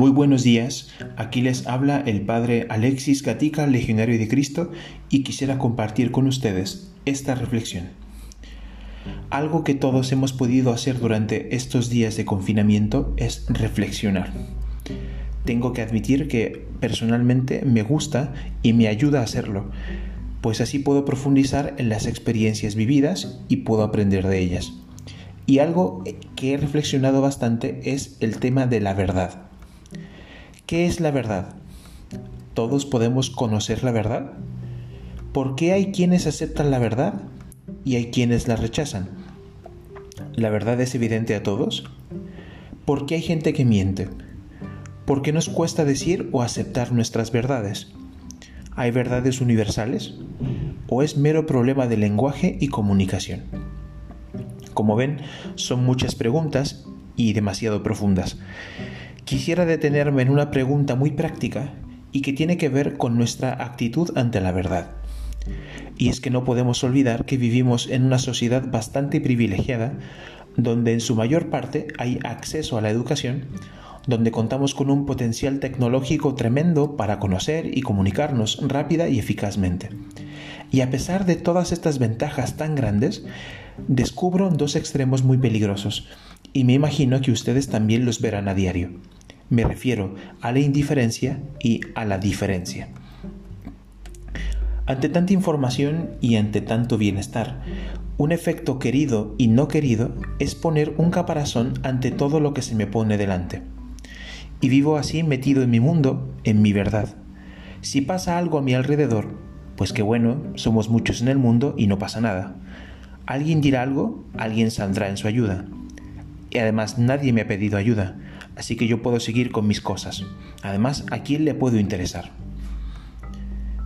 Muy buenos días, aquí les habla el Padre Alexis Gatica, Legionario de Cristo, y quisiera compartir con ustedes esta reflexión. Algo que todos hemos podido hacer durante estos días de confinamiento es reflexionar. Tengo que admitir que personalmente me gusta y me ayuda a hacerlo, pues así puedo profundizar en las experiencias vividas y puedo aprender de ellas. Y algo que he reflexionado bastante es el tema de la verdad. ¿Qué es la verdad? ¿Todos podemos conocer la verdad? ¿Por qué hay quienes aceptan la verdad y hay quienes la rechazan? ¿La verdad es evidente a todos? ¿Por qué hay gente que miente? ¿Por qué nos cuesta decir o aceptar nuestras verdades? ¿Hay verdades universales? ¿O es mero problema de lenguaje y comunicación? Como ven, son muchas preguntas y demasiado profundas. Quisiera detenerme en una pregunta muy práctica y que tiene que ver con nuestra actitud ante la verdad. Y es que no podemos olvidar que vivimos en una sociedad bastante privilegiada, donde en su mayor parte hay acceso a la educación, donde contamos con un potencial tecnológico tremendo para conocer y comunicarnos rápida y eficazmente. Y a pesar de todas estas ventajas tan grandes, descubro dos extremos muy peligrosos, y me imagino que ustedes también los verán a diario. Me refiero a la indiferencia y a la diferencia. Ante tanta información y ante tanto bienestar, un efecto querido y no querido es poner un caparazón ante todo lo que se me pone delante. Y vivo así metido en mi mundo, en mi verdad. Si pasa algo a mi alrededor, pues qué bueno, somos muchos en el mundo y no pasa nada. Alguien dirá algo, alguien saldrá en su ayuda. Y además nadie me ha pedido ayuda, así que yo puedo seguir con mis cosas. Además, ¿a quién le puedo interesar?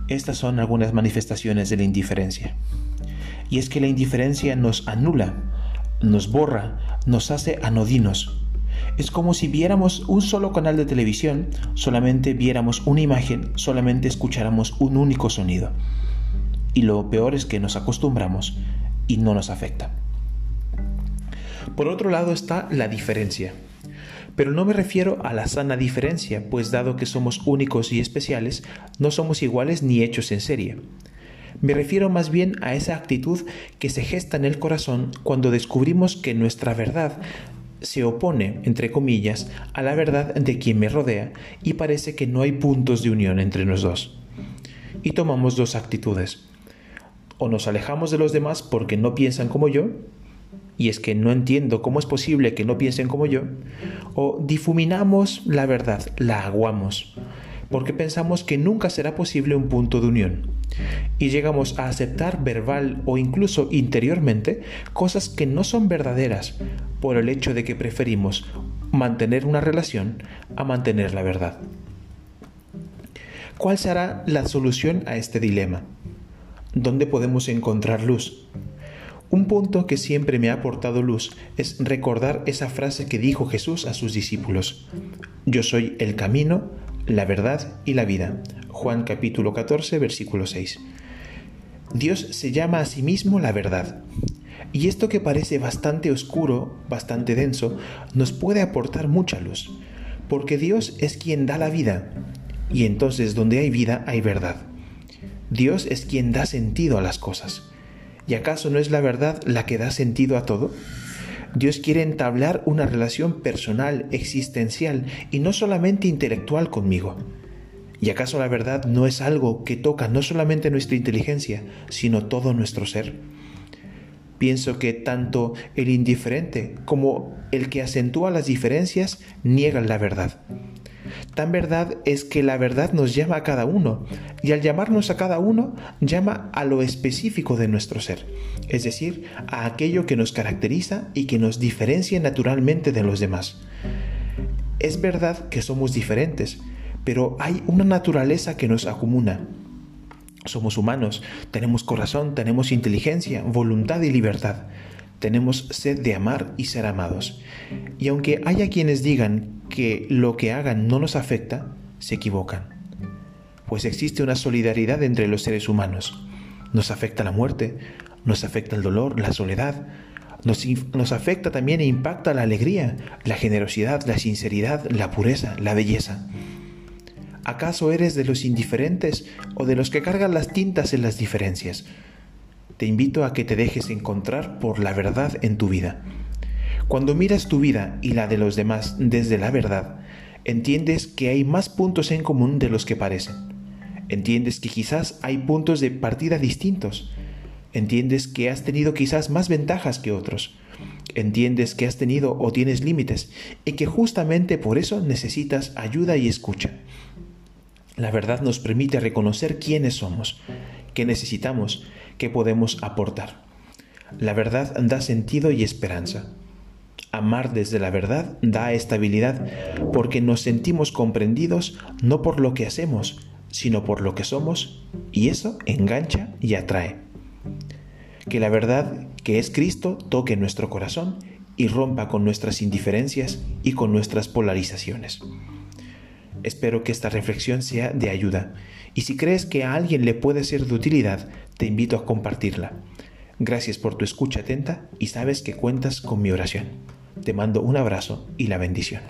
Estas son algunas manifestaciones de la indiferencia. Y es que la indiferencia nos anula, nos borra, nos hace anodinos. Es como si viéramos un solo canal de televisión, solamente viéramos una imagen, solamente escucháramos un único sonido. Y lo peor es que nos acostumbramos y no nos afecta. Por otro lado está la diferencia. Pero no me refiero a la sana diferencia, pues dado que somos únicos y especiales, no somos iguales ni hechos en serie. Me refiero más bien a esa actitud que se gesta en el corazón cuando descubrimos que nuestra verdad se opone, entre comillas, a la verdad de quien me rodea y parece que no hay puntos de unión entre los dos. Y tomamos dos actitudes. O nos alejamos de los demás porque no piensan como yo, y es que no entiendo cómo es posible que no piensen como yo, o difuminamos la verdad, la aguamos, porque pensamos que nunca será posible un punto de unión, y llegamos a aceptar verbal o incluso interiormente cosas que no son verdaderas por el hecho de que preferimos mantener una relación a mantener la verdad. ¿Cuál será la solución a este dilema? ¿Dónde podemos encontrar luz? Un punto que siempre me ha aportado luz es recordar esa frase que dijo Jesús a sus discípulos. Yo soy el camino, la verdad y la vida. Juan capítulo 14, versículo 6. Dios se llama a sí mismo la verdad. Y esto que parece bastante oscuro, bastante denso, nos puede aportar mucha luz, porque Dios es quien da la vida, y entonces donde hay vida hay verdad. Dios es quien da sentido a las cosas. ¿Y acaso no es la verdad la que da sentido a todo? Dios quiere entablar una relación personal, existencial y no solamente intelectual conmigo. ¿Y acaso la verdad no es algo que toca no solamente nuestra inteligencia, sino todo nuestro ser? Pienso que tanto el indiferente como el que acentúa las diferencias niegan la verdad. Tan verdad es que la verdad nos llama a cada uno, y al llamarnos a cada uno, llama a lo específico de nuestro ser, es decir, a aquello que nos caracteriza y que nos diferencia naturalmente de los demás. Es verdad que somos diferentes, pero hay una naturaleza que nos acumula. Somos humanos, tenemos corazón, tenemos inteligencia, voluntad y libertad. Tenemos sed de amar y ser amados. Y aunque haya quienes digan que lo que hagan no nos afecta, se equivocan. Pues existe una solidaridad entre los seres humanos. Nos afecta la muerte, nos afecta el dolor, la soledad, Nos, afecta también e impacta la alegría, la generosidad, la sinceridad, la pureza, la belleza. ¿Acaso eres de los indiferentes o de los que cargan las tintas en las diferencias? Te invito a que te dejes encontrar por la verdad en tu vida. Cuando miras tu vida y la de los demás desde la verdad, entiendes que hay más puntos en común de los que parecen. Entiendes que quizás hay puntos de partida distintos. Entiendes que has tenido quizás más ventajas que otros. Entiendes que has tenido o tienes límites y que justamente por eso necesitas ayuda y escucha. La verdad nos permite reconocer quiénes somos, qué necesitamos, qué podemos aportar. La verdad da sentido y esperanza. Amar desde la verdad da estabilidad porque nos sentimos comprendidos no por lo que hacemos, sino por lo que somos, y eso engancha y atrae. Que la verdad que es Cristo toque nuestro corazón y rompa con nuestras indiferencias y con nuestras polarizaciones. Espero que esta reflexión sea de ayuda y si crees que a alguien le puede ser de utilidad, te invito a compartirla. Gracias por tu escucha atenta y sabes que cuentas con mi oración. Te mando un abrazo y la bendición.